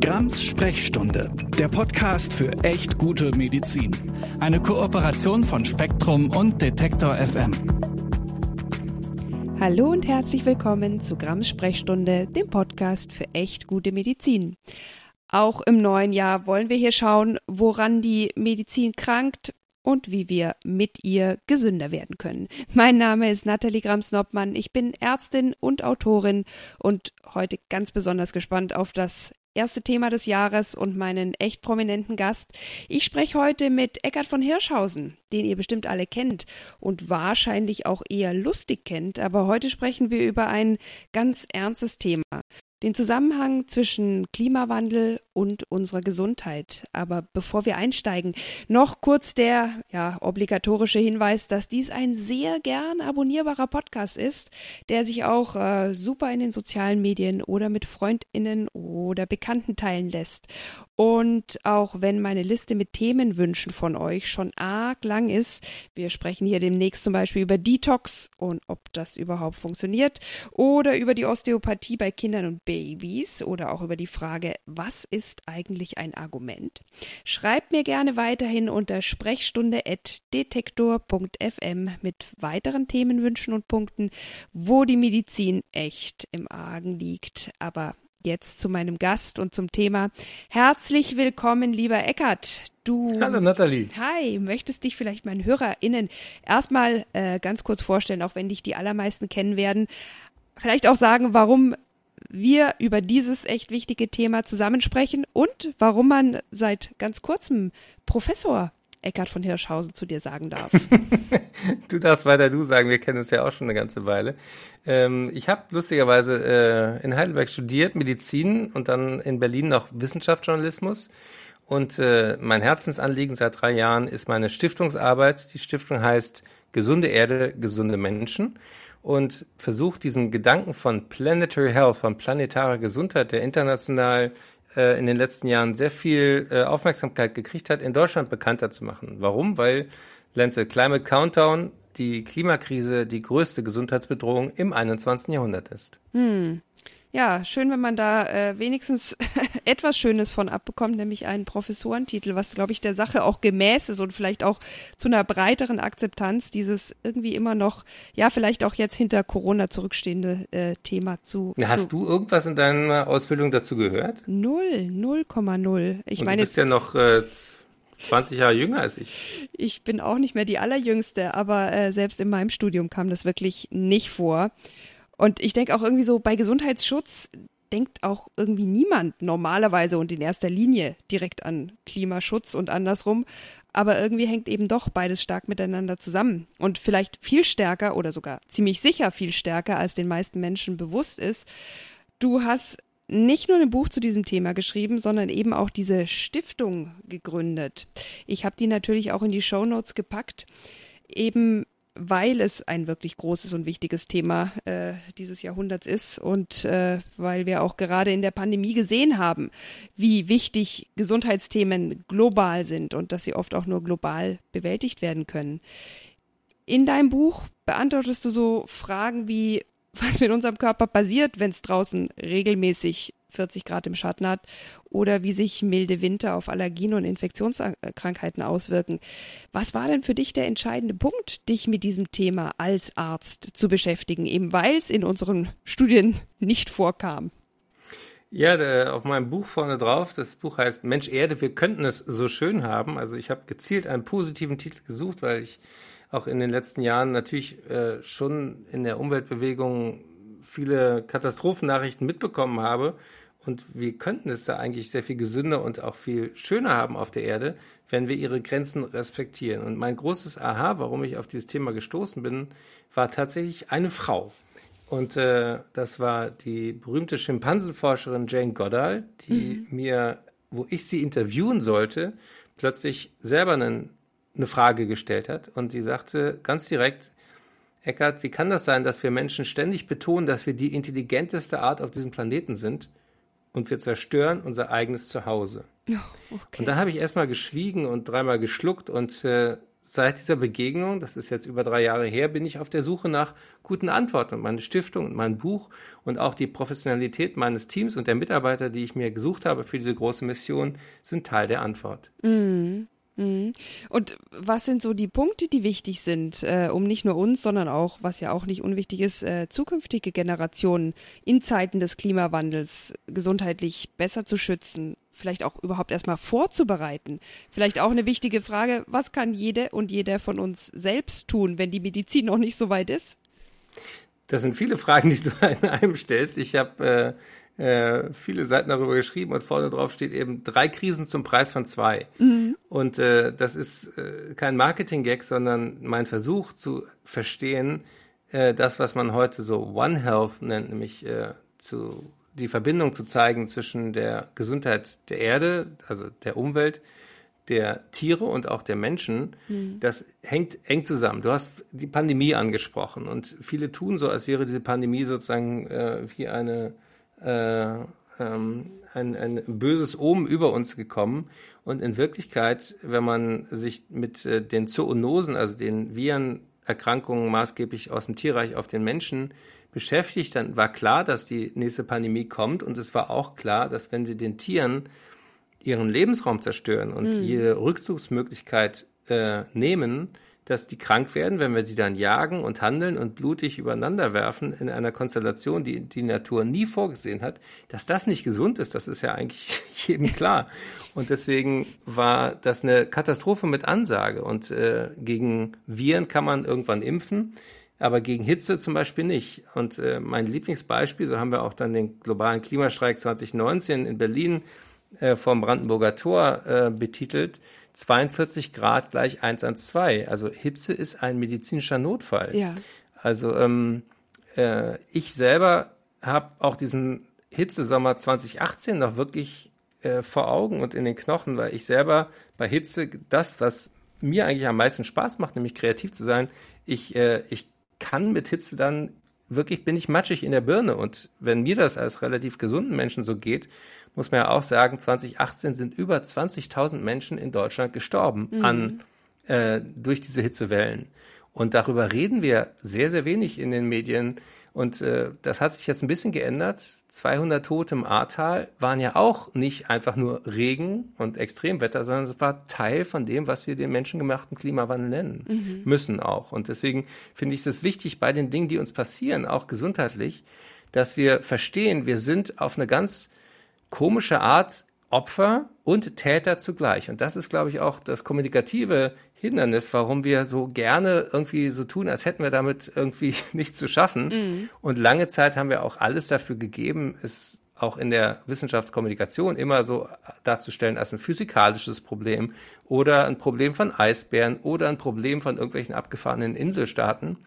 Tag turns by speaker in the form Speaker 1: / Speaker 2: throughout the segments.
Speaker 1: Grams Sprechstunde, der Podcast für echt gute Medizin. Eine Kooperation von Spektrum und Detektor FM.
Speaker 2: Hallo und herzlich willkommen zu Grams Sprechstunde, dem Podcast für echt gute Medizin. Auch im neuen Jahr wollen wir hier schauen, woran die Medizin krankt, und wie wir mit ihr gesünder werden können. Mein Name ist Nathalie Grams-Noppmann. Ich bin Ärztin und Autorin und heute ganz besonders gespannt auf das erste Thema des Jahres und meinen echt prominenten Gast. Ich spreche heute mit Eckhard von Hirschhausen, den ihr bestimmt alle kennt und wahrscheinlich auch eher lustig kennt. Aber heute sprechen wir über ein ganz ernstes Thema den Zusammenhang zwischen Klimawandel und unserer Gesundheit. Aber bevor wir einsteigen, noch kurz der ja, obligatorische Hinweis, dass dies ein sehr gern abonnierbarer Podcast ist, der sich auch äh, super in den sozialen Medien oder mit Freundinnen oder Bekannten teilen lässt. Und auch wenn meine Liste mit Themenwünschen von euch schon arg lang ist, wir sprechen hier demnächst zum Beispiel über Detox und ob das überhaupt funktioniert oder über die Osteopathie bei Kindern und Babys oder auch über die Frage, was ist eigentlich ein Argument? Schreibt mir gerne weiterhin unter sprechstunde.detektor.fm mit weiteren Themenwünschen und Punkten, wo die Medizin echt im Argen liegt. Aber jetzt zu meinem Gast und zum Thema. Herzlich willkommen, lieber Eckert. Du.
Speaker 3: Hallo Nathalie.
Speaker 2: Hi, möchtest dich vielleicht meinen HörerInnen erstmal äh, ganz kurz vorstellen, auch wenn dich die allermeisten kennen werden. Vielleicht auch sagen, warum wir über dieses echt wichtige Thema zusammensprechen und warum man seit ganz kurzem Professor Eckhard von Hirschhausen zu dir sagen darf.
Speaker 3: du darfst weiter du sagen, wir kennen uns ja auch schon eine ganze Weile. Ähm, ich habe lustigerweise äh, in Heidelberg studiert, Medizin und dann in Berlin noch Wissenschaftsjournalismus. Und äh, mein Herzensanliegen seit drei Jahren ist meine Stiftungsarbeit. Die Stiftung heißt Gesunde Erde, gesunde Menschen und versucht diesen Gedanken von Planetary Health, von planetarer Gesundheit, der international äh, in den letzten Jahren sehr viel äh, Aufmerksamkeit gekriegt hat, in Deutschland bekannter zu machen. Warum? Weil Lenze Climate Countdown die Klimakrise die größte Gesundheitsbedrohung im 21. Jahrhundert ist.
Speaker 2: Hm. Ja, schön, wenn man da äh, wenigstens etwas Schönes von abbekommt, nämlich einen Professorentitel, was, glaube ich, der Sache auch gemäß ist und vielleicht auch zu einer breiteren Akzeptanz dieses irgendwie immer noch, ja, vielleicht auch jetzt hinter Corona zurückstehende äh, Thema zu.
Speaker 3: Hast
Speaker 2: zu
Speaker 3: du irgendwas in deiner Ausbildung dazu gehört?
Speaker 2: Null, 0,0. Ich
Speaker 3: und
Speaker 2: meine,
Speaker 3: du bist ja noch äh, 20 Jahre jünger als ich.
Speaker 2: Ich bin auch nicht mehr die allerjüngste, aber äh, selbst in meinem Studium kam das wirklich nicht vor. Und ich denke auch irgendwie so, bei Gesundheitsschutz denkt auch irgendwie niemand normalerweise und in erster Linie direkt an Klimaschutz und andersrum. Aber irgendwie hängt eben doch beides stark miteinander zusammen. Und vielleicht viel stärker oder sogar ziemlich sicher viel stärker, als den meisten Menschen bewusst ist. Du hast nicht nur ein Buch zu diesem Thema geschrieben, sondern eben auch diese Stiftung gegründet. Ich habe die natürlich auch in die Show Notes gepackt. Eben weil es ein wirklich großes und wichtiges Thema äh, dieses Jahrhunderts ist und äh, weil wir auch gerade in der Pandemie gesehen haben, wie wichtig Gesundheitsthemen global sind und dass sie oft auch nur global bewältigt werden können. In deinem Buch beantwortest du so Fragen wie, was mit unserem Körper passiert, wenn es draußen regelmäßig 40 Grad im Schatten hat oder wie sich milde Winter auf Allergien und Infektionskrankheiten auswirken. Was war denn für dich der entscheidende Punkt, dich mit diesem Thema als Arzt zu beschäftigen, eben weil es in unseren Studien nicht vorkam?
Speaker 3: Ja, der, auf meinem Buch vorne drauf, das Buch heißt Mensch Erde, wir könnten es so schön haben. Also ich habe gezielt einen positiven Titel gesucht, weil ich auch in den letzten Jahren natürlich äh, schon in der Umweltbewegung viele Katastrophennachrichten mitbekommen habe und wir könnten es da eigentlich sehr viel gesünder und auch viel schöner haben auf der Erde, wenn wir ihre Grenzen respektieren. Und mein großes Aha, warum ich auf dieses Thema gestoßen bin, war tatsächlich eine Frau. Und äh, das war die berühmte Schimpansenforscherin Jane Goddard, die mhm. mir, wo ich sie interviewen sollte, plötzlich selber einen, eine Frage gestellt hat. Und die sagte ganz direkt, Eckart, wie kann das sein, dass wir Menschen ständig betonen, dass wir die intelligenteste Art auf diesem Planeten sind? Und wir zerstören unser eigenes Zuhause.
Speaker 2: Oh, okay.
Speaker 3: Und da habe ich erstmal geschwiegen und dreimal geschluckt und äh, seit dieser Begegnung, das ist jetzt über drei Jahre her, bin ich auf der Suche nach guten Antworten. Und meine Stiftung und mein Buch und auch die Professionalität meines Teams und der Mitarbeiter, die ich mir gesucht habe für diese große Mission, sind Teil der Antwort.
Speaker 2: Mhm. Mhm. Und was sind so die Punkte, die wichtig sind, äh, um nicht nur uns, sondern auch, was ja auch nicht unwichtig ist, äh, zukünftige Generationen in Zeiten des Klimawandels gesundheitlich besser zu schützen? Vielleicht auch überhaupt erstmal vorzubereiten. Vielleicht auch eine wichtige Frage, was kann jede und jeder von uns selbst tun, wenn die Medizin noch nicht so weit ist?
Speaker 3: Das sind viele Fragen, die du in einem stellst. Ich habe äh äh, viele Seiten darüber geschrieben und vorne drauf steht eben drei Krisen zum Preis von zwei. Mhm. Und äh, das ist äh, kein Marketing-Gag, sondern mein Versuch zu verstehen, äh, das, was man heute so One Health nennt, nämlich äh, zu, die Verbindung zu zeigen zwischen der Gesundheit der Erde, also der Umwelt, der Tiere und auch der Menschen, mhm. das hängt eng zusammen. Du hast die Pandemie angesprochen und viele tun so, als wäre diese Pandemie sozusagen äh, wie eine äh, ähm, ein, ein böses Omen über uns gekommen. Und in Wirklichkeit, wenn man sich mit äh, den Zoonosen, also den Virenerkrankungen maßgeblich aus dem Tierreich auf den Menschen beschäftigt, dann war klar, dass die nächste Pandemie kommt. Und es war auch klar, dass wenn wir den Tieren ihren Lebensraum zerstören und mhm. jede Rückzugsmöglichkeit äh, nehmen, dass die krank werden, wenn wir sie dann jagen und handeln und blutig übereinander werfen in einer Konstellation, die die Natur nie vorgesehen hat, dass das nicht gesund ist, das ist ja eigentlich jedem klar. Und deswegen war das eine Katastrophe mit Ansage. Und äh, gegen Viren kann man irgendwann impfen, aber gegen Hitze zum Beispiel nicht. Und äh, mein Lieblingsbeispiel, so haben wir auch dann den globalen Klimastreik 2019 in Berlin äh, vom Brandenburger Tor äh, betitelt, 42 Grad gleich 1 an 2. Also Hitze ist ein medizinischer Notfall.
Speaker 2: Ja.
Speaker 3: Also ähm, äh, ich selber habe auch diesen Hitzesommer 2018 noch wirklich äh, vor Augen und in den Knochen, weil ich selber bei Hitze das, was mir eigentlich am meisten Spaß macht, nämlich kreativ zu sein, ich, äh, ich kann mit Hitze dann wirklich, bin ich matschig in der Birne. Und wenn mir das als relativ gesunden Menschen so geht, muss man ja auch sagen, 2018 sind über 20.000 Menschen in Deutschland gestorben mhm. an, äh, durch diese Hitzewellen. Und darüber reden wir sehr, sehr wenig in den Medien. Und äh, das hat sich jetzt ein bisschen geändert. 200 Tote im Ahrtal waren ja auch nicht einfach nur Regen und Extremwetter, sondern es war Teil von dem, was wir den menschengemachten Klimawandel nennen mhm. müssen auch. Und deswegen finde ich es wichtig bei den Dingen, die uns passieren, auch gesundheitlich, dass wir verstehen, wir sind auf eine ganz komische Art Opfer und Täter zugleich. Und das ist, glaube ich, auch das kommunikative Hindernis, warum wir so gerne irgendwie so tun, als hätten wir damit irgendwie nichts zu schaffen. Mhm. Und lange Zeit haben wir auch alles dafür gegeben, es auch in der Wissenschaftskommunikation immer so darzustellen als ein physikalisches Problem oder ein Problem von Eisbären oder ein Problem von irgendwelchen abgefahrenen Inselstaaten.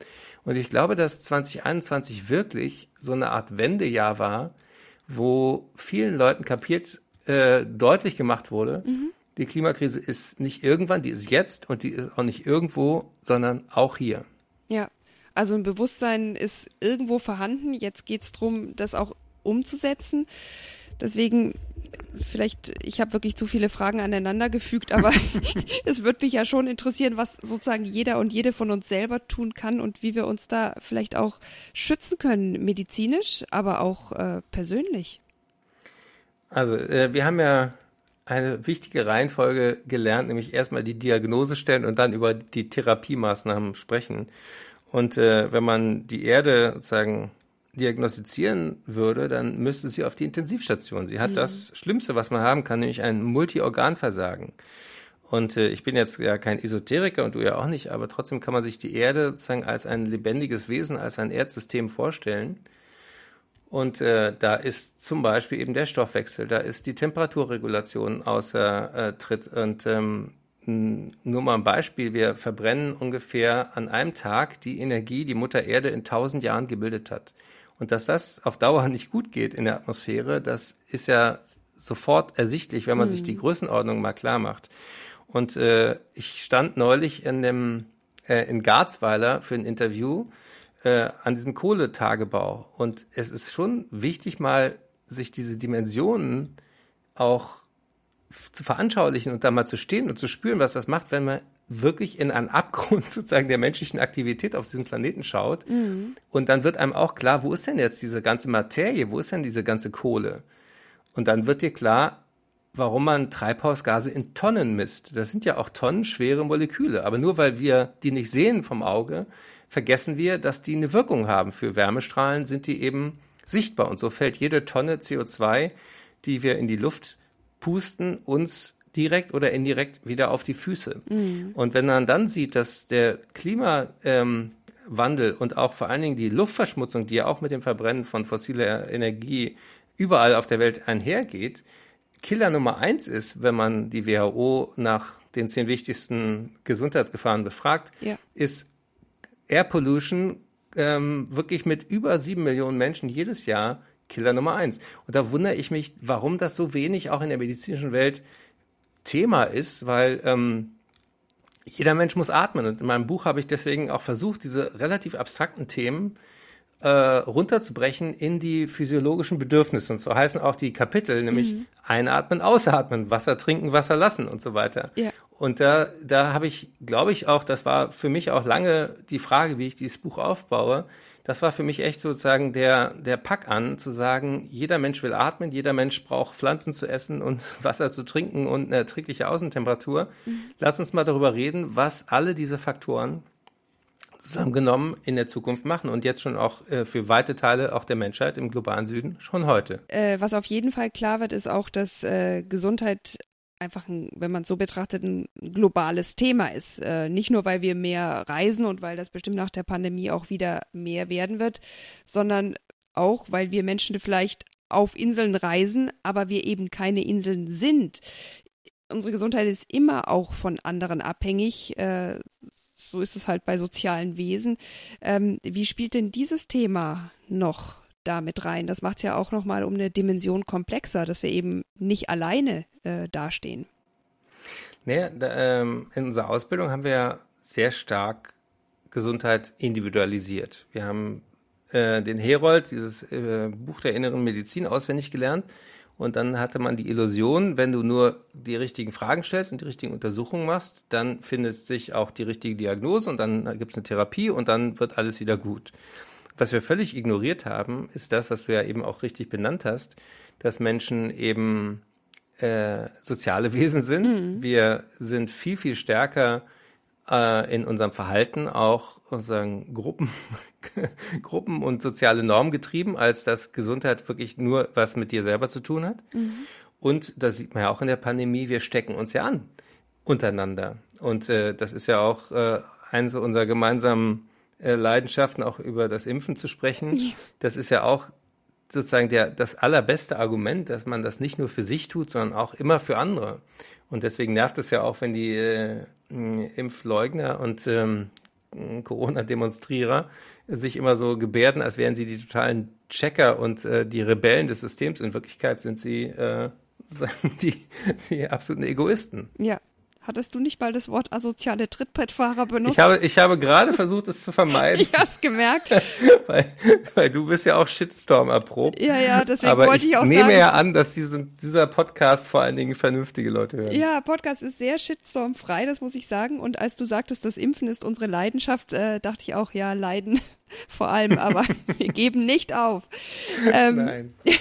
Speaker 3: Und ich glaube, dass 2021 wirklich so eine Art Wendejahr war, wo vielen Leuten kapiert, äh, deutlich gemacht wurde, mhm. Die Klimakrise ist nicht irgendwann, die ist jetzt und die ist auch nicht irgendwo, sondern auch hier.
Speaker 2: Ja, also ein Bewusstsein ist irgendwo vorhanden. Jetzt geht es darum, das auch umzusetzen. Deswegen, vielleicht, ich habe wirklich zu viele Fragen aneinander gefügt, aber es würde mich ja schon interessieren, was sozusagen jeder und jede von uns selber tun kann und wie wir uns da vielleicht auch schützen können, medizinisch, aber auch äh, persönlich.
Speaker 3: Also, äh, wir haben ja eine wichtige Reihenfolge gelernt, nämlich erstmal die Diagnose stellen und dann über die Therapiemaßnahmen sprechen. Und äh, wenn man die Erde sozusagen diagnostizieren würde, dann müsste sie auf die Intensivstation. Sie hat mhm. das Schlimmste, was man haben kann, nämlich ein Multiorganversagen. Und äh, ich bin jetzt ja kein Esoteriker und du ja auch nicht, aber trotzdem kann man sich die Erde sozusagen als ein lebendiges Wesen, als ein Erdsystem vorstellen. Und äh, da ist zum Beispiel eben der Stoffwechsel, da ist die Temperaturregulation außer äh, Tritt. Und ähm, nur mal ein Beispiel, wir verbrennen ungefähr an einem Tag die Energie, die Mutter Erde in tausend Jahren gebildet hat. Und dass das auf Dauer nicht gut geht in der Atmosphäre, das ist ja sofort ersichtlich, wenn man mhm. sich die Größenordnung mal klar macht. Und äh, ich stand neulich in dem äh, in Garzweiler für ein Interview äh, an diesem Kohletagebau. Und es ist schon wichtig, mal sich diese Dimensionen auch zu veranschaulichen und da mal zu stehen und zu spüren, was das macht, wenn man wirklich in einen Abgrund sozusagen der menschlichen Aktivität auf diesem Planeten schaut. Mhm. Und dann wird einem auch klar, wo ist denn jetzt diese ganze Materie, wo ist denn diese ganze Kohle? Und dann wird dir klar, warum man Treibhausgase in Tonnen misst. Das sind ja auch tonnenschwere Moleküle. Aber nur weil wir die nicht sehen vom Auge, vergessen wir, dass die eine Wirkung haben. Für Wärmestrahlen sind die eben sichtbar. Und so fällt jede Tonne CO2, die wir in die Luft pusten, uns direkt oder indirekt wieder auf die Füße. Mhm. Und wenn man dann sieht, dass der Klimawandel und auch vor allen Dingen die Luftverschmutzung, die ja auch mit dem Verbrennen von fossiler Energie überall auf der Welt einhergeht, Killer Nummer eins ist, wenn man die WHO nach den zehn wichtigsten Gesundheitsgefahren befragt, ja. ist Air Pollution ähm, wirklich mit über sieben Millionen Menschen jedes Jahr Killer Nummer eins. Und da wundere ich mich, warum das so wenig auch in der medizinischen Welt Thema ist, weil ähm, jeder Mensch muss atmen. Und in meinem Buch habe ich deswegen auch versucht, diese relativ abstrakten Themen äh, runterzubrechen in die physiologischen Bedürfnisse. Und so heißen auch die Kapitel, nämlich mhm. einatmen, ausatmen, Wasser trinken, Wasser lassen und so weiter. Ja. Und da, da habe ich, glaube ich, auch, das war für mich auch lange die Frage, wie ich dieses Buch aufbaue. Das war für mich echt sozusagen der, der Pack an, zu sagen, jeder Mensch will atmen, jeder Mensch braucht Pflanzen zu essen und Wasser zu trinken und eine erträgliche Außentemperatur. Mhm. Lass uns mal darüber reden, was alle diese Faktoren zusammengenommen in der Zukunft machen und jetzt schon auch äh, für weite Teile auch der Menschheit im globalen Süden schon heute.
Speaker 2: Äh, was auf jeden Fall klar wird, ist auch, dass äh, Gesundheit einfach, ein, wenn man es so betrachtet, ein globales Thema ist. Äh, nicht nur, weil wir mehr reisen und weil das bestimmt nach der Pandemie auch wieder mehr werden wird, sondern auch, weil wir Menschen vielleicht auf Inseln reisen, aber wir eben keine Inseln sind. Unsere Gesundheit ist immer auch von anderen abhängig. Äh, so ist es halt bei sozialen Wesen. Ähm, wie spielt denn dieses Thema noch da mit rein? Das macht es ja auch nochmal um eine Dimension komplexer, dass wir eben nicht alleine äh, dastehen.
Speaker 3: Naja, da, ähm, in unserer Ausbildung haben wir sehr stark Gesundheit individualisiert. Wir haben äh, den Herold, dieses äh, Buch der inneren Medizin, auswendig gelernt und dann hatte man die Illusion, wenn du nur die richtigen Fragen stellst und die richtigen Untersuchungen machst, dann findet sich auch die richtige Diagnose und dann gibt es eine Therapie und dann wird alles wieder gut. Was wir völlig ignoriert haben, ist das, was du ja eben auch richtig benannt hast, dass Menschen eben äh, soziale Wesen sind. Mhm. Wir sind viel, viel stärker äh, in unserem Verhalten auch sozusagen Gruppen, Gruppen und soziale Normen getrieben, als dass Gesundheit wirklich nur was mit dir selber zu tun hat. Mhm. Und das sieht man ja auch in der Pandemie, wir stecken uns ja an untereinander. Und äh, das ist ja auch äh, eines unserer gemeinsamen äh, Leidenschaften, auch über das Impfen zu sprechen. Ja. Das ist ja auch sozusagen der, das allerbeste Argument, dass man das nicht nur für sich tut, sondern auch immer für andere. Und deswegen nervt es ja auch, wenn die äh, Impfleugner und ähm, Corona-Demonstrierer sich immer so gebärden, als wären sie die totalen Checker und äh, die Rebellen des Systems. In Wirklichkeit sind sie äh, die, die absoluten Egoisten.
Speaker 2: Ja, Hattest du nicht mal das Wort asoziale Trittbrettfahrer benutzt?
Speaker 3: Ich habe, ich habe gerade versucht, es zu vermeiden.
Speaker 2: ich habe es gemerkt.
Speaker 3: weil, weil du bist ja auch Shitstorm erprobt.
Speaker 2: Ja, ja, deswegen Aber wollte ich auch
Speaker 3: sagen. ich nehme ja an, dass diesen, dieser Podcast vor allen Dingen vernünftige Leute hören.
Speaker 2: Ja, Podcast ist sehr Shitstorm-frei, das muss ich sagen. Und als du sagtest, das Impfen ist unsere Leidenschaft, äh, dachte ich auch, ja, Leiden vor allem, aber wir geben nicht auf. Ähm, Nein.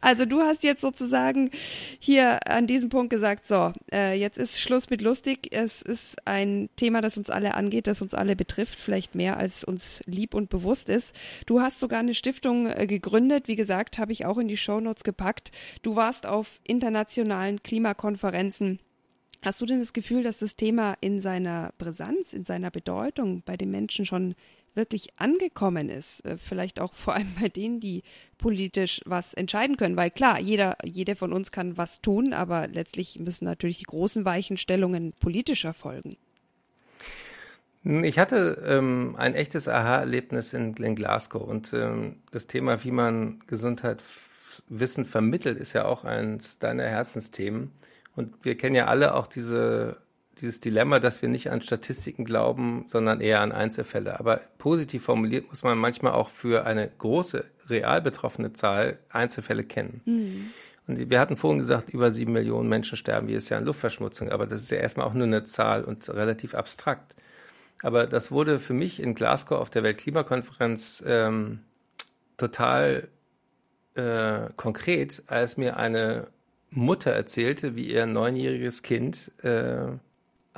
Speaker 2: Also du hast jetzt sozusagen hier an diesem Punkt gesagt, so, äh, jetzt ist Schluss mit lustig. Es ist ein Thema, das uns alle angeht, das uns alle betrifft, vielleicht mehr als uns lieb und bewusst ist. Du hast sogar eine Stiftung äh, gegründet, wie gesagt, habe ich auch in die Shownotes gepackt. Du warst auf internationalen Klimakonferenzen Hast du denn das Gefühl, dass das Thema in seiner Brisanz, in seiner Bedeutung bei den Menschen schon wirklich angekommen ist. Äh, vielleicht auch vor allem bei denen, die politisch was entscheiden können. Weil klar, jeder, jeder von uns kann was tun, aber letztlich müssen natürlich die großen Weichenstellungen politisch erfolgen.
Speaker 3: Ich hatte ähm, ein echtes Aha-Erlebnis in, in, Glasgow und ähm, das Thema, wie man Gesundheitswissen vermittelt, ist ja auch eines deiner Herzensthemen. Und wir kennen ja alle auch diese dieses Dilemma, dass wir nicht an Statistiken glauben, sondern eher an Einzelfälle. Aber positiv formuliert muss man manchmal auch für eine große, real betroffene Zahl Einzelfälle kennen. Mhm. Und wir hatten vorhin gesagt, über sieben Millionen Menschen sterben jedes Jahr an Luftverschmutzung, aber das ist ja erstmal auch nur eine Zahl und relativ abstrakt. Aber das wurde für mich in Glasgow auf der Weltklimakonferenz ähm, total äh, konkret, als mir eine Mutter erzählte, wie ihr neunjähriges Kind äh,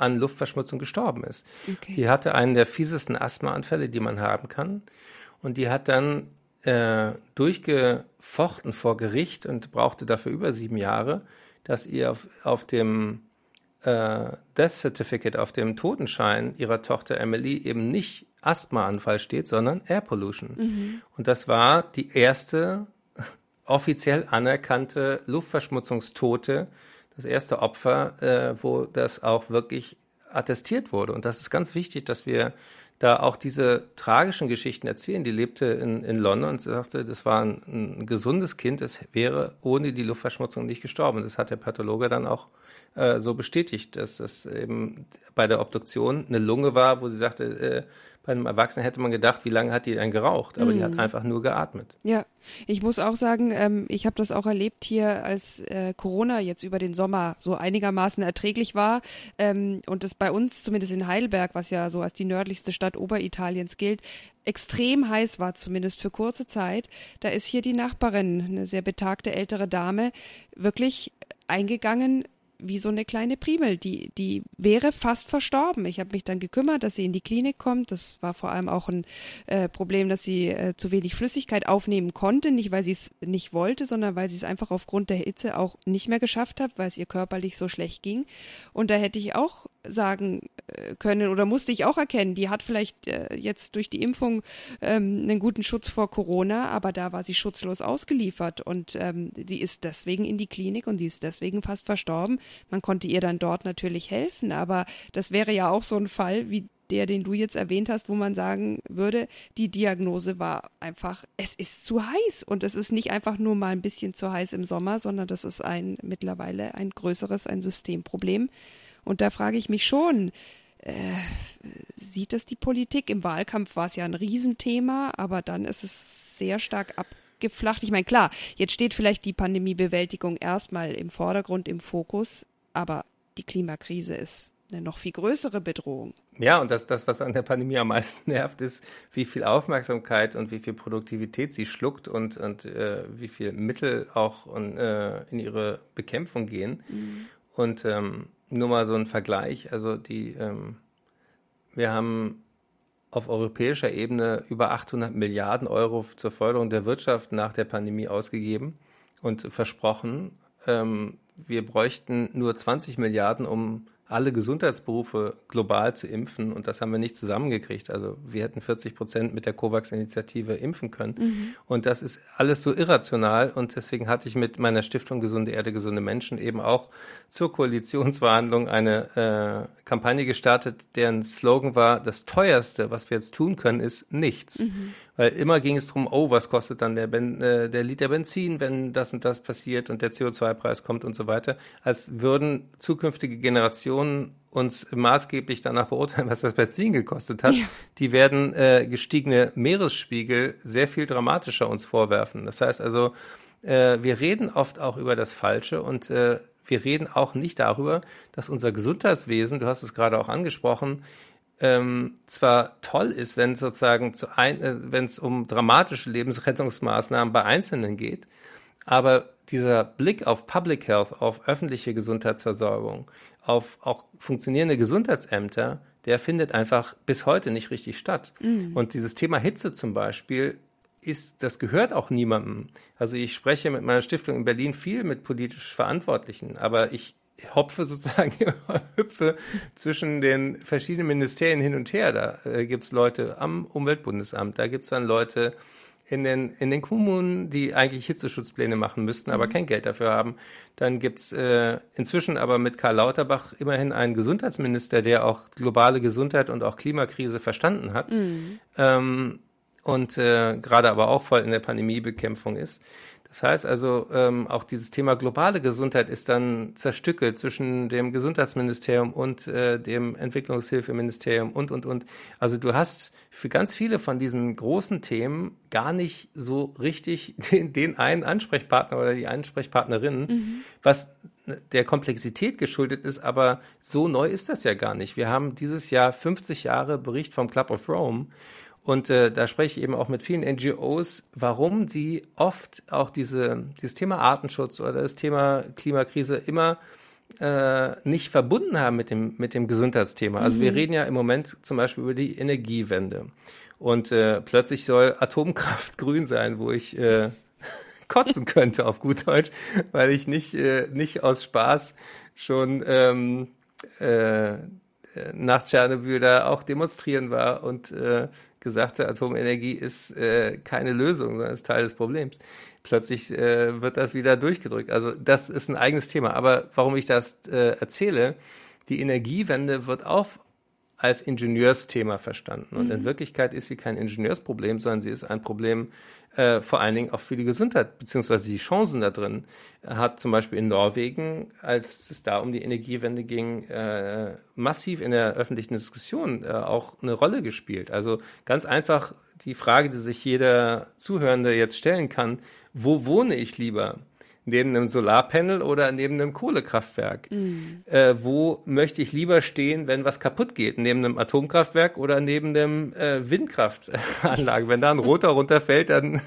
Speaker 3: an Luftverschmutzung gestorben ist. Okay. Die hatte einen der fiesesten Asthmaanfälle, die man haben kann. Und die hat dann äh, durchgefochten vor Gericht und brauchte dafür über sieben Jahre, dass ihr auf, auf dem äh, Death Certificate, auf dem Totenschein ihrer Tochter Emily eben nicht Asthmaanfall steht, sondern Air Pollution. Mhm. Und das war die erste offiziell anerkannte Luftverschmutzungstote, das erste Opfer, äh, wo das auch wirklich attestiert wurde. Und das ist ganz wichtig, dass wir da auch diese tragischen Geschichten erzählen. Die lebte in, in London und sagte, das war ein, ein gesundes Kind, es wäre ohne die Luftverschmutzung nicht gestorben. Das hat der Pathologe dann auch äh, so bestätigt, dass das eben bei der Obduktion eine Lunge war, wo sie sagte, äh, bei einem Erwachsenen hätte man gedacht, wie lange hat die denn geraucht? Aber mm. die hat mhm. einfach nur geatmet.
Speaker 2: Ja, ich muss auch sagen, ähm, ich habe das auch erlebt hier, als äh, Corona jetzt über den Sommer so einigermaßen erträglich war ähm, und es bei uns, zumindest in Heidelberg, was ja so als die nördlichste Stadt Oberitaliens gilt, extrem heiß war, zumindest für kurze Zeit. Da ist hier die Nachbarin, eine sehr betagte ältere Dame, wirklich eingegangen wie so eine kleine Primel. Die, die wäre fast verstorben. Ich habe mich dann gekümmert, dass sie in die Klinik kommt. Das war vor allem auch ein äh, Problem, dass sie äh, zu wenig Flüssigkeit aufnehmen konnte. Nicht, weil sie es nicht wollte, sondern weil sie es einfach aufgrund der Hitze auch nicht mehr geschafft hat, weil es ihr körperlich so schlecht ging. Und da hätte ich auch sagen äh, können oder musste ich auch erkennen, die hat vielleicht äh, jetzt durch die Impfung ähm, einen guten Schutz vor Corona, aber da war sie schutzlos ausgeliefert und ähm, die ist deswegen in die Klinik und die ist deswegen fast verstorben. Man konnte ihr dann dort natürlich helfen, aber das wäre ja auch so ein Fall wie der, den du jetzt erwähnt hast, wo man sagen würde, die Diagnose war einfach, es ist zu heiß und es ist nicht einfach nur mal ein bisschen zu heiß im Sommer, sondern das ist ein mittlerweile ein größeres, ein Systemproblem. Und da frage ich mich schon, äh, sieht das die Politik? Im Wahlkampf war es ja ein Riesenthema, aber dann ist es sehr stark abgeflacht. Ich meine, klar, jetzt steht vielleicht die Pandemiebewältigung erstmal im Vordergrund, im Fokus, aber die Klimakrise ist eine noch viel größere Bedrohung.
Speaker 3: Ja, und das, das, was an der Pandemie am meisten nervt, ist, wie viel Aufmerksamkeit und wie viel Produktivität sie schluckt und, und äh, wie viel Mittel auch und, äh, in ihre Bekämpfung gehen. Mhm. Und ähm, nur mal so ein Vergleich. Also die, ähm, wir haben auf europäischer Ebene über 800 Milliarden Euro zur Förderung der Wirtschaft nach der Pandemie ausgegeben und versprochen. Ähm, wir bräuchten nur 20 Milliarden, um alle Gesundheitsberufe global zu impfen und das haben wir nicht zusammengekriegt. Also wir hätten 40 Prozent mit der COVAX-Initiative impfen können mhm. und das ist alles so irrational und deswegen hatte ich mit meiner Stiftung Gesunde Erde, gesunde Menschen eben auch zur Koalitionsverhandlung eine äh, Kampagne gestartet, deren Slogan war, das teuerste, was wir jetzt tun können, ist nichts. Mhm. Weil immer ging es darum, oh, was kostet dann der, ben, äh, der Liter Benzin, wenn das und das passiert und der CO2-Preis kommt und so weiter, als würden zukünftige Generationen uns maßgeblich danach beurteilen, was das Benzin gekostet hat. Ja. Die werden äh, gestiegene Meeresspiegel sehr viel dramatischer uns vorwerfen. Das heißt also, äh, wir reden oft auch über das Falsche und äh, wir reden auch nicht darüber, dass unser Gesundheitswesen, du hast es gerade auch angesprochen, ähm, zwar toll ist, wenn sozusagen zu ein, äh, wenn es um dramatische Lebensrettungsmaßnahmen bei Einzelnen geht, aber dieser Blick auf Public Health, auf öffentliche Gesundheitsversorgung, auf auch funktionierende Gesundheitsämter, der findet einfach bis heute nicht richtig statt. Mhm. Und dieses Thema Hitze zum Beispiel ist, das gehört auch niemandem. Also ich spreche mit meiner Stiftung in Berlin viel mit politisch Verantwortlichen, aber ich hopfe sozusagen, hüpfe zwischen den verschiedenen Ministerien hin und her. Da äh, gibt es Leute am Umweltbundesamt, da gibt es dann Leute in den, in den Kommunen, die eigentlich Hitzeschutzpläne machen müssten, aber mhm. kein Geld dafür haben. Dann gibt's äh, inzwischen aber mit Karl Lauterbach immerhin einen Gesundheitsminister, der auch globale Gesundheit und auch Klimakrise verstanden hat. Mhm. Ähm, und äh, gerade aber auch voll in der Pandemiebekämpfung ist. Das heißt also, ähm, auch dieses Thema globale Gesundheit ist dann zerstückelt zwischen dem Gesundheitsministerium und äh, dem Entwicklungshilfeministerium und, und, und. Also du hast für ganz viele von diesen großen Themen gar nicht so richtig den, den einen Ansprechpartner oder die Ansprechpartnerin, mhm. was der Komplexität geschuldet ist, aber so neu ist das ja gar nicht. Wir haben dieses Jahr 50 Jahre Bericht vom Club of Rome und äh, da spreche ich eben auch mit vielen NGOs, warum sie oft auch diese, dieses Thema Artenschutz oder das Thema Klimakrise immer äh, nicht verbunden haben mit dem, mit dem Gesundheitsthema. Also mhm. wir reden ja im Moment zum Beispiel über die Energiewende. Und äh, plötzlich soll Atomkraft grün sein, wo ich äh, kotzen könnte auf gut Deutsch, weil ich nicht, äh, nicht aus Spaß schon ähm, äh, nach Tschernobyl da auch demonstrieren war und äh, gesagt Atomenergie ist äh, keine Lösung, sondern ist Teil des Problems. Plötzlich äh, wird das wieder durchgedrückt. Also das ist ein eigenes Thema. Aber warum ich das äh, erzähle, die Energiewende wird auch als Ingenieursthema verstanden. Und mhm. in Wirklichkeit ist sie kein Ingenieursproblem, sondern sie ist ein Problem äh, vor allen Dingen auch für die Gesundheit, beziehungsweise die Chancen da drin, hat zum Beispiel in Norwegen, als es da um die Energiewende ging, äh, massiv in der öffentlichen Diskussion äh, auch eine Rolle gespielt. Also ganz einfach die Frage, die sich jeder Zuhörende jetzt stellen kann, wo wohne ich lieber? Neben einem Solarpanel oder neben einem Kohlekraftwerk? Mhm. Äh, wo möchte ich lieber stehen, wenn was kaputt geht? Neben einem Atomkraftwerk oder neben einem äh, Windkraftanlage? wenn da ein Rotor runterfällt, dann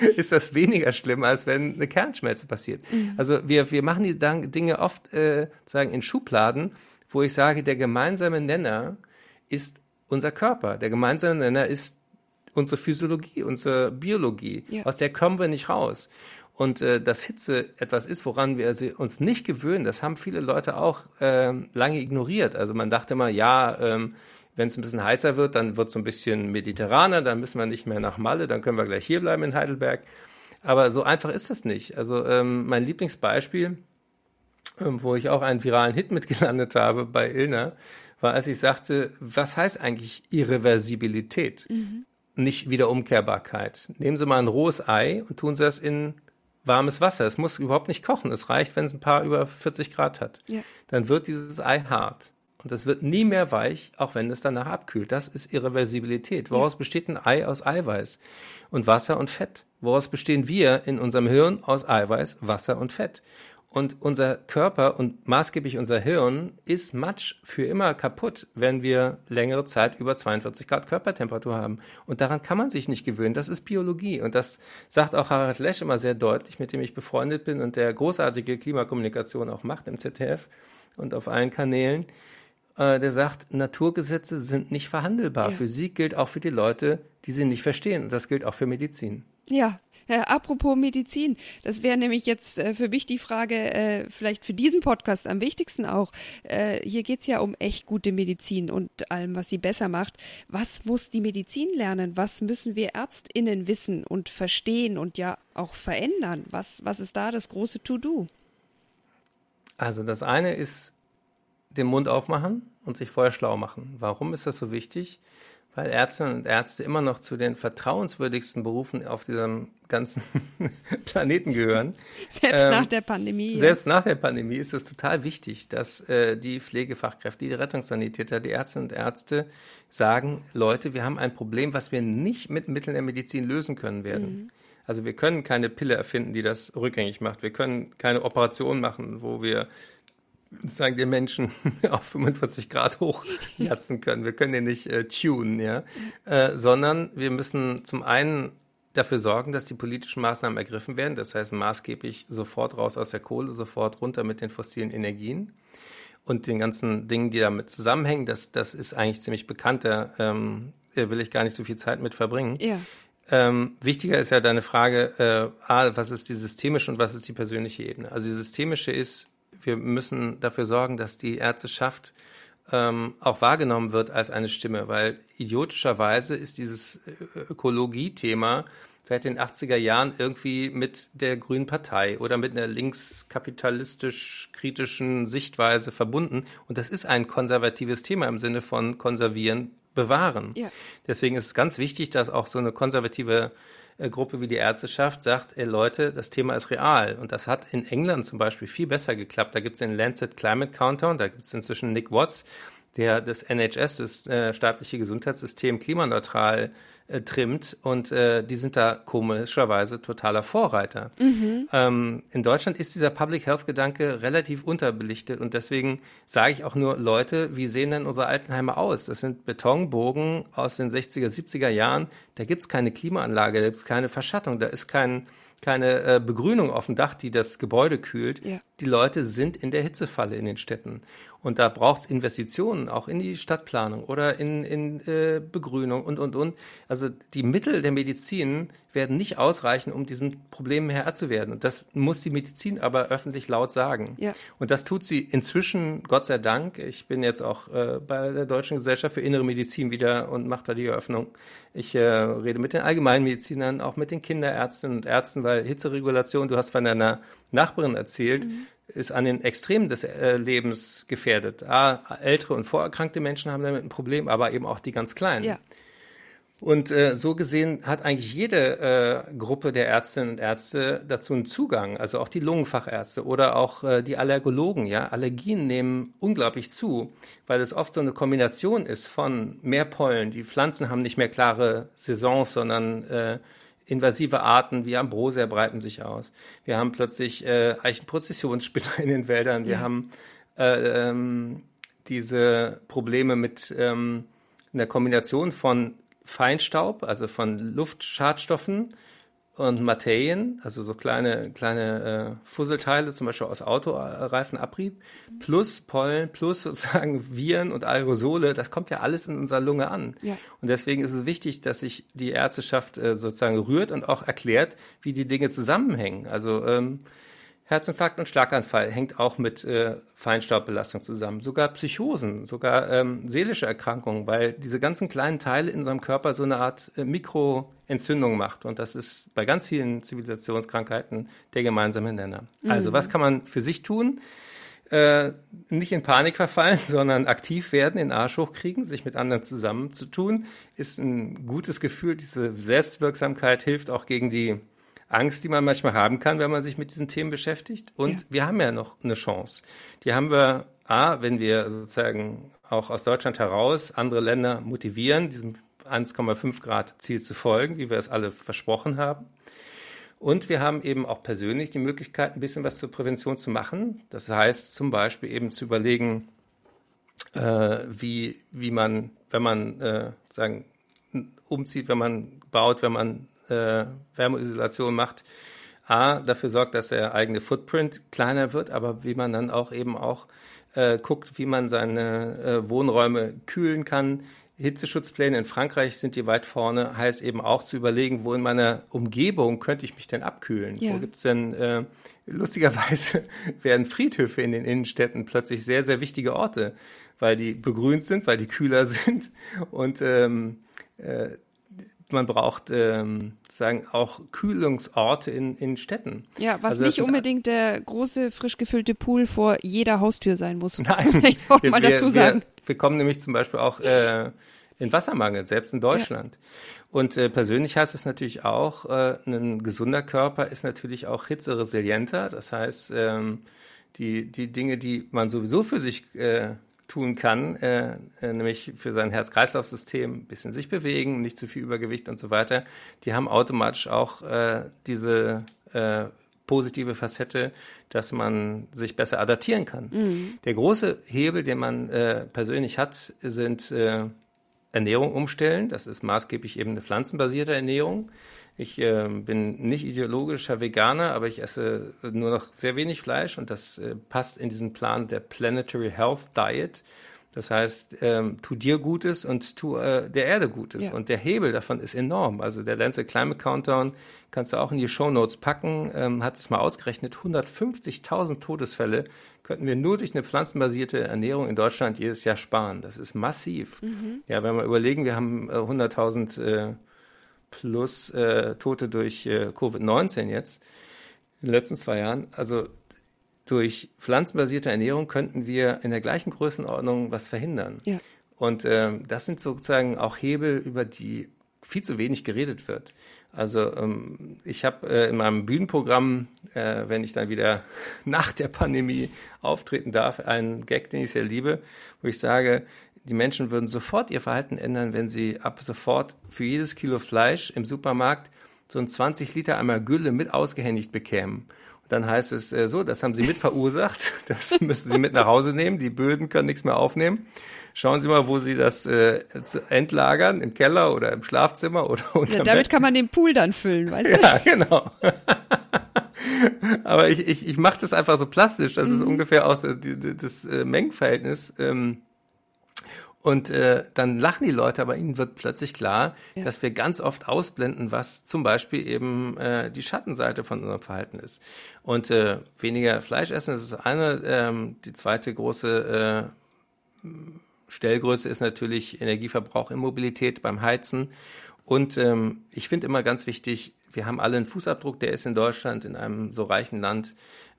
Speaker 3: ist das weniger schlimm, als wenn eine Kernschmelze passiert. Mhm. Also wir, wir machen die Dinge oft äh, sagen in Schubladen, wo ich sage, der gemeinsame Nenner ist unser Körper. Der gemeinsame Nenner ist unsere Physiologie, unsere Biologie. Ja. Aus der kommen wir nicht raus. Und äh, dass Hitze etwas ist, woran wir uns nicht gewöhnen, das haben viele Leute auch äh, lange ignoriert. Also man dachte immer, ja, ähm, wenn es ein bisschen heißer wird, dann wird es so ein bisschen mediterraner, dann müssen wir nicht mehr nach Malle, dann können wir gleich hier bleiben in Heidelberg. Aber so einfach ist das nicht. Also ähm, mein Lieblingsbeispiel, ähm, wo ich auch einen viralen Hit mitgelandet habe bei Ilna, war, als ich sagte, was heißt eigentlich Irreversibilität? Mhm. Nicht Wiederumkehrbarkeit. Nehmen Sie mal ein rohes Ei und tun Sie das in warmes Wasser. Es muss überhaupt nicht kochen. Es reicht, wenn es ein paar über 40 Grad hat. Ja. Dann wird dieses Ei hart. Und es wird nie mehr weich, auch wenn es danach abkühlt. Das ist Irreversibilität. Woraus ja. besteht ein Ei aus Eiweiß und Wasser und Fett? Woraus bestehen wir in unserem Hirn aus Eiweiß, Wasser und Fett? Und unser Körper und maßgeblich unser Hirn ist matsch für immer kaputt, wenn wir längere Zeit über 42 Grad Körpertemperatur haben. Und daran kann man sich nicht gewöhnen. Das ist Biologie. Und das sagt auch Harald Lesch immer sehr deutlich, mit dem ich befreundet bin und der großartige Klimakommunikation auch macht im ZDF und auf allen Kanälen. Äh, der sagt, Naturgesetze sind nicht verhandelbar. Ja. Physik gilt auch für die Leute, die sie nicht verstehen. Und das gilt auch für Medizin.
Speaker 2: Ja, äh, apropos Medizin, das wäre nämlich jetzt äh, für mich die Frage, äh, vielleicht für diesen Podcast am wichtigsten auch. Äh, hier geht es ja um echt gute Medizin und allem, was sie besser macht. Was muss die Medizin lernen? Was müssen wir ÄrztInnen wissen und verstehen und ja auch verändern? Was, was ist da das große To-Do?
Speaker 3: Also das eine ist den Mund aufmachen und sich vorher schlau machen. Warum ist das so wichtig? Weil Ärztinnen und Ärzte immer noch zu den vertrauenswürdigsten Berufen auf diesem ganzen Planeten gehören.
Speaker 2: Selbst ähm, nach der Pandemie.
Speaker 3: Selbst ja. nach der Pandemie ist es total wichtig, dass äh, die Pflegefachkräfte, die Rettungssanitäter, die Ärztinnen und Ärzte sagen, Leute, wir haben ein Problem, was wir nicht mit Mitteln der Medizin lösen können werden. Mhm. Also wir können keine Pille erfinden, die das rückgängig macht. Wir können keine Operation machen, wo wir sagen den Menschen auf 45 Grad hochjatzen können. Wir können den nicht äh, tunen, ja, äh, sondern wir müssen zum einen dafür sorgen, dass die politischen Maßnahmen ergriffen werden. Das heißt maßgeblich sofort raus aus der Kohle, sofort runter mit den fossilen Energien und den ganzen Dingen, die damit zusammenhängen. Das, das ist eigentlich ziemlich bekannt. Da ähm, will ich gar nicht so viel Zeit mit verbringen. Ja. Ähm, wichtiger ist ja deine Frage, äh, A, was ist die systemische und was ist die persönliche Ebene? Also die systemische ist, wir müssen dafür sorgen, dass die Ärzteschaft ähm, auch wahrgenommen wird als eine Stimme, weil idiotischerweise ist dieses äh, Ökologie-Thema seit den 80er Jahren irgendwie mit der Grünen Partei oder mit einer linkskapitalistisch-kritischen Sichtweise verbunden. Und das ist ein konservatives Thema im Sinne von konservieren, bewahren. Ja. Deswegen ist es ganz wichtig, dass auch so eine konservative Gruppe wie die Ärzteschaft sagt, ey Leute, das Thema ist real. Und das hat in England zum Beispiel viel besser geklappt. Da gibt es den Lancet Climate Countdown, da gibt es inzwischen Nick Watts, der das NHS, das äh, staatliche Gesundheitssystem, klimaneutral äh, trimmt und äh, die sind da komischerweise totaler Vorreiter. Mhm. Ähm, in Deutschland ist dieser Public Health Gedanke relativ unterbelichtet und deswegen sage ich auch nur, Leute, wie sehen denn unsere Altenheime aus? Das sind Betonbogen aus den 60er, 70er Jahren, da gibt's keine Klimaanlage, da gibt's keine Verschattung, da ist kein keine äh, Begrünung auf dem Dach, die das Gebäude kühlt. Ja. Die Leute sind in der Hitzefalle in den Städten. Und da braucht es Investitionen, auch in die Stadtplanung oder in, in äh, Begrünung und, und, und. Also die Mittel der Medizin werden nicht ausreichen, um diesen Problemen Herr zu werden. Und das muss die Medizin aber öffentlich laut sagen. Ja. Und das tut sie inzwischen, Gott sei Dank. Ich bin jetzt auch äh, bei der Deutschen Gesellschaft für Innere Medizin wieder und mache da die Eröffnung. Ich äh, rede mit den Allgemeinmedizinern, auch mit den Kinderärztinnen und Ärzten, weil Hitzeregulation, du hast von deiner Nachbarin erzählt, mhm ist an den Extremen des äh, Lebens gefährdet. A, ältere und vorerkrankte Menschen haben damit ein Problem, aber eben auch die ganz Kleinen. Ja. Und äh, so gesehen hat eigentlich jede äh, Gruppe der Ärztinnen und Ärzte dazu einen Zugang, also auch die Lungenfachärzte oder auch äh, die Allergologen. Ja, Allergien nehmen unglaublich zu, weil es oft so eine Kombination ist von mehr Pollen. Die Pflanzen haben nicht mehr klare Saisons, sondern äh, invasive Arten wie Ambrosia breiten sich aus. Wir haben plötzlich äh, Eichenprozessionsspinner in den Wäldern. Wir ja. haben äh, ähm, diese Probleme mit ähm, einer Kombination von Feinstaub, also von Luftschadstoffen und Materien, also so kleine, kleine äh, Fusselteile, zum Beispiel aus Autoreifenabrieb, plus Pollen, plus sozusagen Viren und Aerosole, das kommt ja alles in unserer Lunge an. Ja. Und deswegen ist es wichtig, dass sich die Ärzteschaft äh, sozusagen rührt und auch erklärt, wie die Dinge zusammenhängen. Also ähm, Herzinfarkt und Schlaganfall hängt auch mit äh, Feinstaubbelastung zusammen. Sogar Psychosen, sogar ähm, seelische Erkrankungen, weil diese ganzen kleinen Teile in unserem Körper so eine Art äh, Mikroentzündung macht. Und das ist bei ganz vielen Zivilisationskrankheiten der gemeinsame Nenner. Mhm. Also was kann man für sich tun? Äh, nicht in Panik verfallen, sondern aktiv werden, den Arsch hochkriegen, sich mit anderen zusammenzutun, ist ein gutes Gefühl. Diese Selbstwirksamkeit hilft auch gegen die Angst, die man manchmal haben kann, wenn man sich mit diesen Themen beschäftigt. Und ja. wir haben ja noch eine Chance. Die haben wir, A, wenn wir sozusagen auch aus Deutschland heraus andere Länder motivieren, diesem 1,5 Grad Ziel zu folgen, wie wir es alle versprochen haben. Und wir haben eben auch persönlich die Möglichkeit, ein bisschen was zur Prävention zu machen. Das heißt zum Beispiel eben zu überlegen, äh, wie, wie man, wenn man äh, sagen, umzieht, wenn man baut, wenn man äh, Wärmeisolation macht, A, dafür sorgt, dass der eigene Footprint kleiner wird, aber wie man dann auch eben auch äh, guckt, wie man seine äh, Wohnräume kühlen kann. Hitzeschutzpläne in Frankreich sind die weit vorne, heißt eben auch zu überlegen, wo in meiner Umgebung könnte ich mich denn abkühlen? Ja. Wo gibt's denn, äh, lustigerweise werden Friedhöfe in den Innenstädten plötzlich sehr, sehr wichtige Orte, weil die begrünt sind, weil die kühler sind und ähm, äh, man braucht ähm, sagen auch Kühlungsorte in, in Städten.
Speaker 2: Ja, was also nicht unbedingt der große frisch gefüllte Pool vor jeder Haustür sein muss. Nein, ich auch
Speaker 3: mal dazu sagen. Wir, wir, kommen nämlich zum Beispiel auch äh, in Wassermangel, selbst in Deutschland. Ja. Und äh, persönlich heißt es natürlich auch, äh, ein gesunder Körper ist natürlich auch hitzeresilienter. Das heißt, ähm, die, die Dinge, die man sowieso für sich äh, tun kann, äh, äh, nämlich für sein Herz-Kreislauf-System ein bisschen sich bewegen, nicht zu viel Übergewicht und so weiter, die haben automatisch auch äh, diese äh, positive Facette, dass man sich besser adaptieren kann. Mhm. Der große Hebel, den man äh, persönlich hat, sind äh, Ernährung umstellen. Das ist maßgeblich eben eine pflanzenbasierte Ernährung. Ich äh, bin nicht ideologischer Veganer, aber ich esse nur noch sehr wenig Fleisch und das äh, passt in diesen Plan der Planetary Health Diet. Das heißt, ähm, tu dir Gutes und tu äh, der Erde Gutes. Ja. Und der Hebel davon ist enorm. Also der Lancet Climate Countdown kannst du auch in die Show Notes packen. Ähm, hat es mal ausgerechnet, 150.000 Todesfälle könnten wir nur durch eine pflanzenbasierte Ernährung in Deutschland jedes Jahr sparen. Das ist massiv. Mhm. Ja, wenn wir überlegen, wir haben äh, 100.000 äh, plus äh, Tote durch äh, Covid-19 jetzt in den letzten zwei Jahren. Also durch pflanzenbasierte Ernährung könnten wir in der gleichen Größenordnung was verhindern. Ja. Und ähm, das sind sozusagen auch Hebel, über die viel zu wenig geredet wird. Also ähm, ich habe äh, in meinem Bühnenprogramm, äh, wenn ich dann wieder nach der Pandemie auftreten darf, einen Gag, den ich sehr liebe, wo ich sage, die Menschen würden sofort ihr Verhalten ändern, wenn sie ab sofort für jedes Kilo Fleisch im Supermarkt so ein 20 Liter einmal Gülle mit ausgehändigt bekämen. Und dann heißt es äh, so, das haben sie mit verursacht, das müssen sie mit nach Hause nehmen, die Böden können nichts mehr aufnehmen. Schauen Sie mal, wo Sie das äh, entlagern, im Keller oder im Schlafzimmer oder unter
Speaker 2: ja, Damit kann man den Pool dann füllen, weißt du?
Speaker 3: Ja, genau. Aber ich, ich, ich mache das einfach so plastisch, das mhm. ist ungefähr auch so die, die, das äh, Mengenverhältnis. Ähm, und äh, dann lachen die Leute, aber ihnen wird plötzlich klar, ja. dass wir ganz oft ausblenden, was zum Beispiel eben äh, die Schattenseite von unserem Verhalten ist. Und äh, weniger Fleisch essen, das ist eine. Ähm, die zweite große äh, Stellgröße ist natürlich Energieverbrauch in Mobilität beim Heizen. Und ähm, ich finde immer ganz wichtig, wir haben alle einen Fußabdruck, der ist in Deutschland, in einem so reichen Land,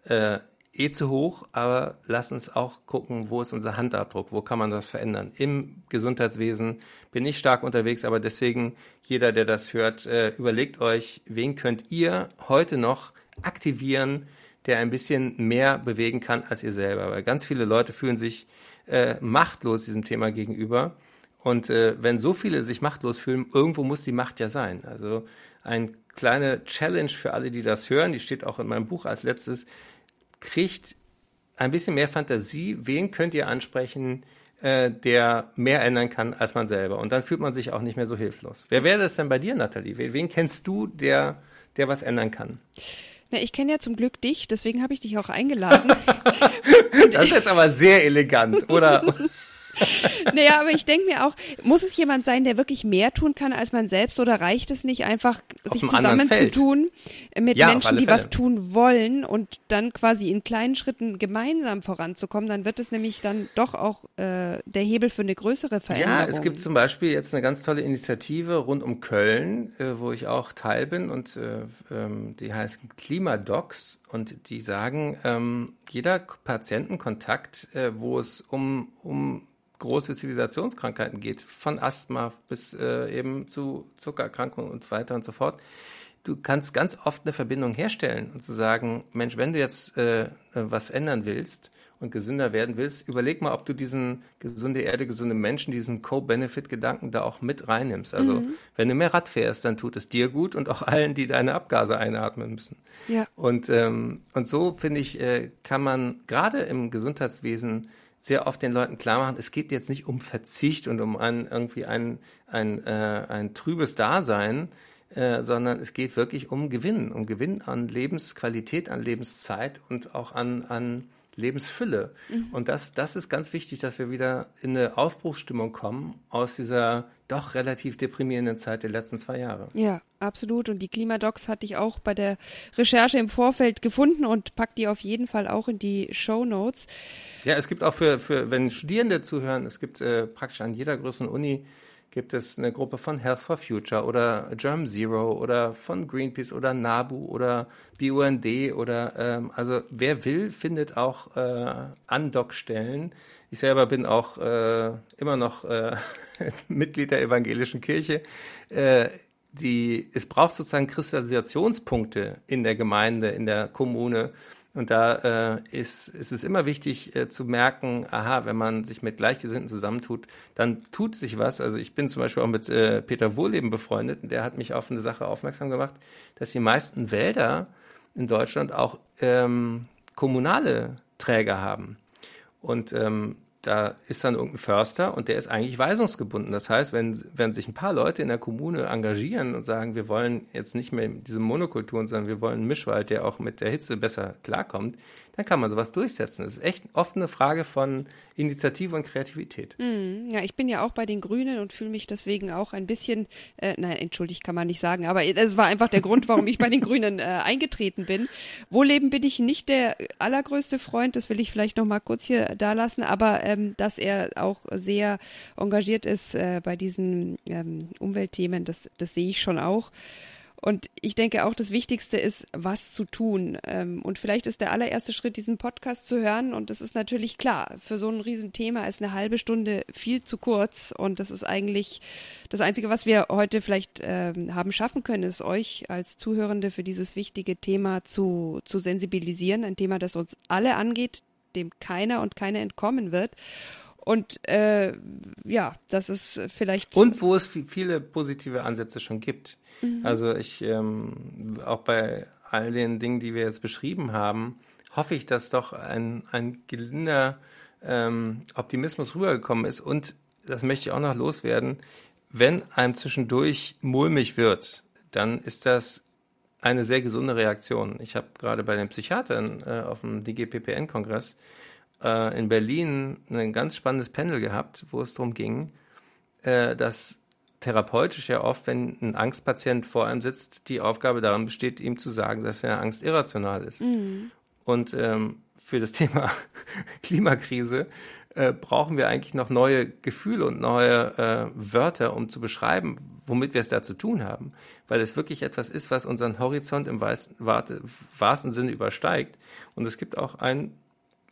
Speaker 3: äh, eh zu hoch, aber lass uns auch gucken, wo ist unser Handabdruck, wo kann man das verändern. Im Gesundheitswesen bin ich stark unterwegs, aber deswegen jeder, der das hört, äh, überlegt euch, wen könnt ihr heute noch aktivieren, der ein bisschen mehr bewegen kann als ihr selber. Weil ganz viele Leute fühlen sich äh, machtlos diesem Thema gegenüber. Und äh, wenn so viele sich machtlos fühlen, irgendwo muss die Macht ja sein. Also ein kleine Challenge für alle, die das hören, die steht auch in meinem Buch als letztes, kriegt ein bisschen mehr Fantasie, wen könnt ihr ansprechen, äh, der mehr ändern kann als man selber. Und dann fühlt man sich auch nicht mehr so hilflos. Wer wäre das denn bei dir, Nathalie? Wen kennst du, der, der was ändern kann?
Speaker 2: Na, ich kenne ja zum Glück dich, deswegen habe ich dich auch eingeladen.
Speaker 3: das ist jetzt aber sehr elegant, oder?
Speaker 2: naja, aber ich denke mir auch, muss es jemand sein, der wirklich mehr tun kann als man selbst oder reicht es nicht einfach, auf sich zusammenzutun mit ja, Menschen, die was tun wollen und dann quasi in kleinen Schritten gemeinsam voranzukommen? Dann wird es nämlich dann doch auch äh, der Hebel für eine größere Veränderung.
Speaker 3: Ja, es gibt zum Beispiel jetzt eine ganz tolle Initiative rund um Köln, äh, wo ich auch Teil bin und äh, ähm, die heißt Klimadocs und die sagen, ähm, jeder Patientenkontakt, äh, wo es um, um große Zivilisationskrankheiten geht, von Asthma bis äh, eben zu Zuckererkrankungen und so weiter und so fort. Du kannst ganz oft eine Verbindung herstellen und zu sagen, Mensch, wenn du jetzt äh, was ändern willst und gesünder werden willst, überleg mal, ob du diesen gesunde Erde, gesunde Menschen, diesen Co-Benefit-Gedanken da auch mit reinnimmst. Also mhm. wenn du mehr Rad fährst, dann tut es dir gut und auch allen, die deine Abgase einatmen müssen. Ja. Und, ähm, und so, finde ich, äh, kann man gerade im Gesundheitswesen sehr oft den Leuten klar machen, es geht jetzt nicht um Verzicht und um ein, irgendwie ein, ein, äh, ein trübes Dasein, äh, sondern es geht wirklich um Gewinn, um Gewinn an Lebensqualität, an Lebenszeit und auch an, an Lebensfülle. Mhm. Und das, das ist ganz wichtig, dass wir wieder in eine Aufbruchsstimmung kommen aus dieser doch relativ deprimierenden Zeit der letzten zwei Jahre.
Speaker 2: Ja, absolut. Und die Klimadocs hatte ich auch bei der Recherche im Vorfeld gefunden und pack die auf jeden Fall auch in die Show Notes.
Speaker 3: Ja, es gibt auch für, für wenn Studierende zuhören, es gibt äh, praktisch an jeder größeren Uni gibt es eine Gruppe von Health for Future oder Germ Zero oder von Greenpeace oder NABU oder BUND oder ähm, also wer will, findet auch äh, Andockstellen. Ich selber bin auch äh, immer noch äh, Mitglied der evangelischen Kirche. Äh, die, es braucht sozusagen Kristallisationspunkte in der Gemeinde, in der Kommune, und da äh, ist, ist es immer wichtig äh, zu merken, aha, wenn man sich mit Gleichgesinnten zusammentut, dann tut sich was. Also ich bin zum Beispiel auch mit äh, Peter Wohleben befreundet und der hat mich auf eine Sache aufmerksam gemacht, dass die meisten Wälder in Deutschland auch ähm, kommunale Träger haben. Und ähm, da ist dann irgendein Förster und der ist eigentlich weisungsgebunden. Das heißt, wenn, wenn sich ein paar Leute in der Kommune engagieren und sagen, wir wollen jetzt nicht mehr diese Monokulturen, sondern wir wollen einen Mischwald, der auch mit der Hitze besser klarkommt, dann kann man sowas durchsetzen. Das ist echt oft eine Frage von Initiative und Kreativität.
Speaker 2: Mm, ja, ich bin ja auch bei den Grünen und fühle mich deswegen auch ein bisschen, äh, nein, entschuldigt kann man nicht sagen, aber es war einfach der Grund, warum ich bei den Grünen äh, eingetreten bin. Wohleben bin ich nicht der allergrößte Freund, das will ich vielleicht noch mal kurz hier da lassen, aber ähm, dass er auch sehr engagiert ist äh, bei diesen ähm, Umweltthemen, das, das sehe ich schon auch. Und ich denke auch, das Wichtigste ist, was zu tun. Ähm, und vielleicht ist der allererste Schritt, diesen Podcast zu hören. Und das ist natürlich klar. Für so ein Riesenthema ist eine halbe Stunde viel zu kurz. Und das ist eigentlich das Einzige, was wir heute vielleicht ähm, haben schaffen können, ist euch als Zuhörende für dieses wichtige Thema zu, zu sensibilisieren. Ein Thema, das uns alle angeht, dem keiner und keine entkommen wird. Und äh, ja, das ist vielleicht.
Speaker 3: Und wo es viele positive Ansätze schon gibt. Mhm. Also ich, ähm, auch bei all den Dingen, die wir jetzt beschrieben haben, hoffe ich, dass doch ein, ein gelinder ähm, Optimismus rübergekommen ist. Und das möchte ich auch noch loswerden. Wenn einem zwischendurch mulmig wird, dann ist das eine sehr gesunde Reaktion. Ich habe gerade bei den Psychiatern äh, auf dem DGPPN-Kongress äh, in Berlin ein ganz spannendes Panel gehabt, wo es darum ging, äh, dass therapeutisch ja oft, wenn ein Angstpatient vor einem sitzt, die Aufgabe darin besteht, ihm zu sagen, dass seine Angst irrational ist. Mhm. Und ähm, für das Thema Klimakrise äh, brauchen wir eigentlich noch neue Gefühle und neue äh, Wörter, um zu beschreiben, womit wir es da zu tun haben. Weil es wirklich etwas ist, was unseren Horizont im wahrsten Sinne übersteigt. Und es gibt auch ein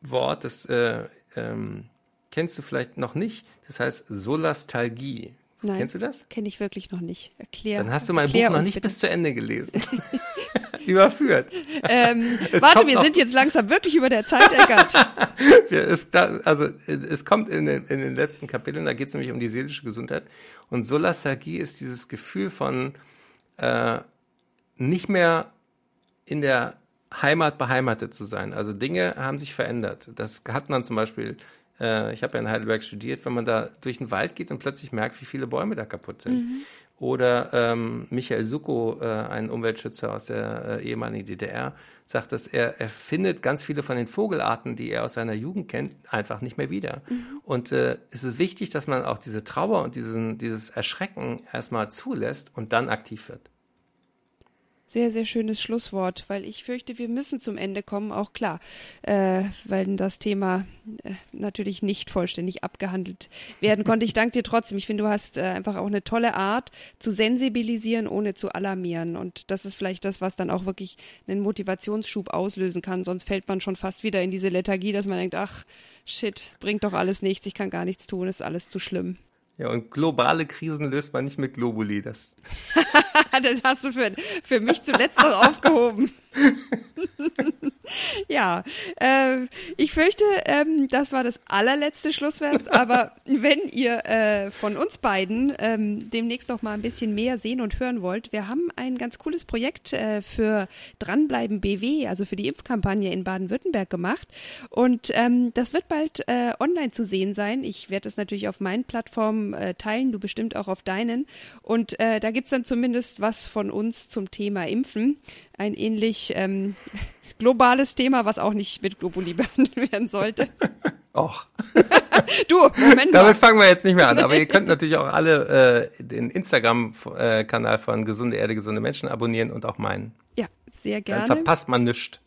Speaker 3: Wort, das äh, ähm, kennst du vielleicht noch nicht. Das heißt Solastalgie. Nein, Kennst du das?
Speaker 2: Kenne ich wirklich noch nicht. Erklär.
Speaker 3: Dann hast du mein Buch noch nicht bitte. bis zu Ende gelesen. Überführt.
Speaker 2: Ähm, warte, wir sind jetzt langsam wirklich über der Zeit, Eckert.
Speaker 3: also es kommt in den, in den letzten Kapiteln, da geht es nämlich um die seelische Gesundheit. Und Solastalgie ist dieses Gefühl von äh, nicht mehr in der Heimat beheimatet zu sein. Also Dinge haben sich verändert. Das hat man zum Beispiel, äh, ich habe ja in Heidelberg studiert, wenn man da durch den Wald geht und plötzlich merkt, wie viele Bäume da kaputt sind. Mhm. Oder ähm, Michael Suko, äh, ein Umweltschützer aus der äh, ehemaligen DDR, sagt, dass er, er findet ganz viele von den Vogelarten, die er aus seiner Jugend kennt, einfach nicht mehr wieder. Mhm. Und äh, es ist wichtig, dass man auch diese Trauer und diesen, dieses Erschrecken erstmal zulässt und dann aktiv wird.
Speaker 2: Sehr, sehr schönes Schlusswort, weil ich fürchte, wir müssen zum Ende kommen, auch klar, äh, weil das Thema äh, natürlich nicht vollständig abgehandelt werden konnte. Ich danke dir trotzdem. Ich finde, du hast äh, einfach auch eine tolle Art zu sensibilisieren, ohne zu alarmieren. Und das ist vielleicht das, was dann auch wirklich einen Motivationsschub auslösen kann. Sonst fällt man schon fast wieder in diese Lethargie, dass man denkt, ach, shit, bringt doch alles nichts, ich kann gar nichts tun, ist alles zu schlimm.
Speaker 3: Ja, und globale Krisen löst man nicht mit Globuli. Das,
Speaker 2: das hast du für, für mich zuletzt noch aufgehoben. ja, äh, ich fürchte, ähm, das war das allerletzte Schlusswort. Aber wenn ihr äh, von uns beiden ähm, demnächst noch mal ein bisschen mehr sehen und hören wollt, wir haben ein ganz cooles Projekt äh, für Dranbleiben BW, also für die Impfkampagne in Baden-Württemberg gemacht. Und ähm, das wird bald äh, online zu sehen sein. Ich werde es natürlich auf meinen Plattformen äh, teilen, du bestimmt auch auf deinen. Und äh, da gibt's dann zumindest was von uns zum Thema Impfen. Ein ähnlich ähm, globales Thema, was auch nicht mit Globuli behandelt werden sollte.
Speaker 3: Och.
Speaker 2: du, Moment
Speaker 3: mal. Damit fangen wir jetzt nicht mehr an. Aber ihr könnt natürlich auch alle äh, den Instagram-Kanal von Gesunde Erde, gesunde Menschen abonnieren und auch meinen.
Speaker 2: Ja, sehr gerne.
Speaker 3: Dann verpasst man nichts.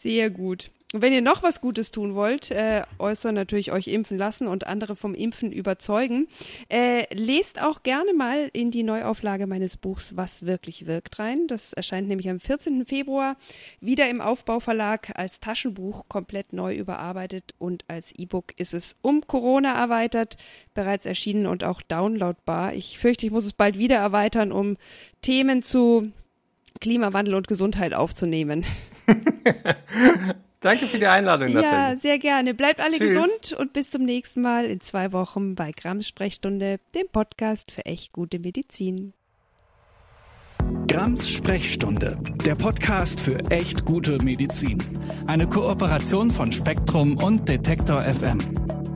Speaker 2: Sehr gut. Wenn ihr noch was Gutes tun wollt, äh, äußern natürlich euch impfen lassen und andere vom Impfen überzeugen. Äh, lest auch gerne mal in die Neuauflage meines Buchs Was wirklich wirkt rein. Das erscheint nämlich am 14. Februar wieder im Aufbauverlag als Taschenbuch komplett neu überarbeitet und als E-Book ist es um Corona erweitert, bereits erschienen und auch downloadbar. Ich fürchte, ich muss es bald wieder erweitern, um Themen zu Klimawandel und Gesundheit aufzunehmen.
Speaker 3: Danke für die Einladung.
Speaker 2: Nathalie. Ja, sehr gerne. Bleibt alle Tschüss. gesund und bis zum nächsten Mal in zwei Wochen bei Grams Sprechstunde, dem Podcast für echt gute Medizin.
Speaker 1: Grams Sprechstunde, der Podcast für echt gute Medizin. Eine Kooperation von Spektrum und Detektor FM.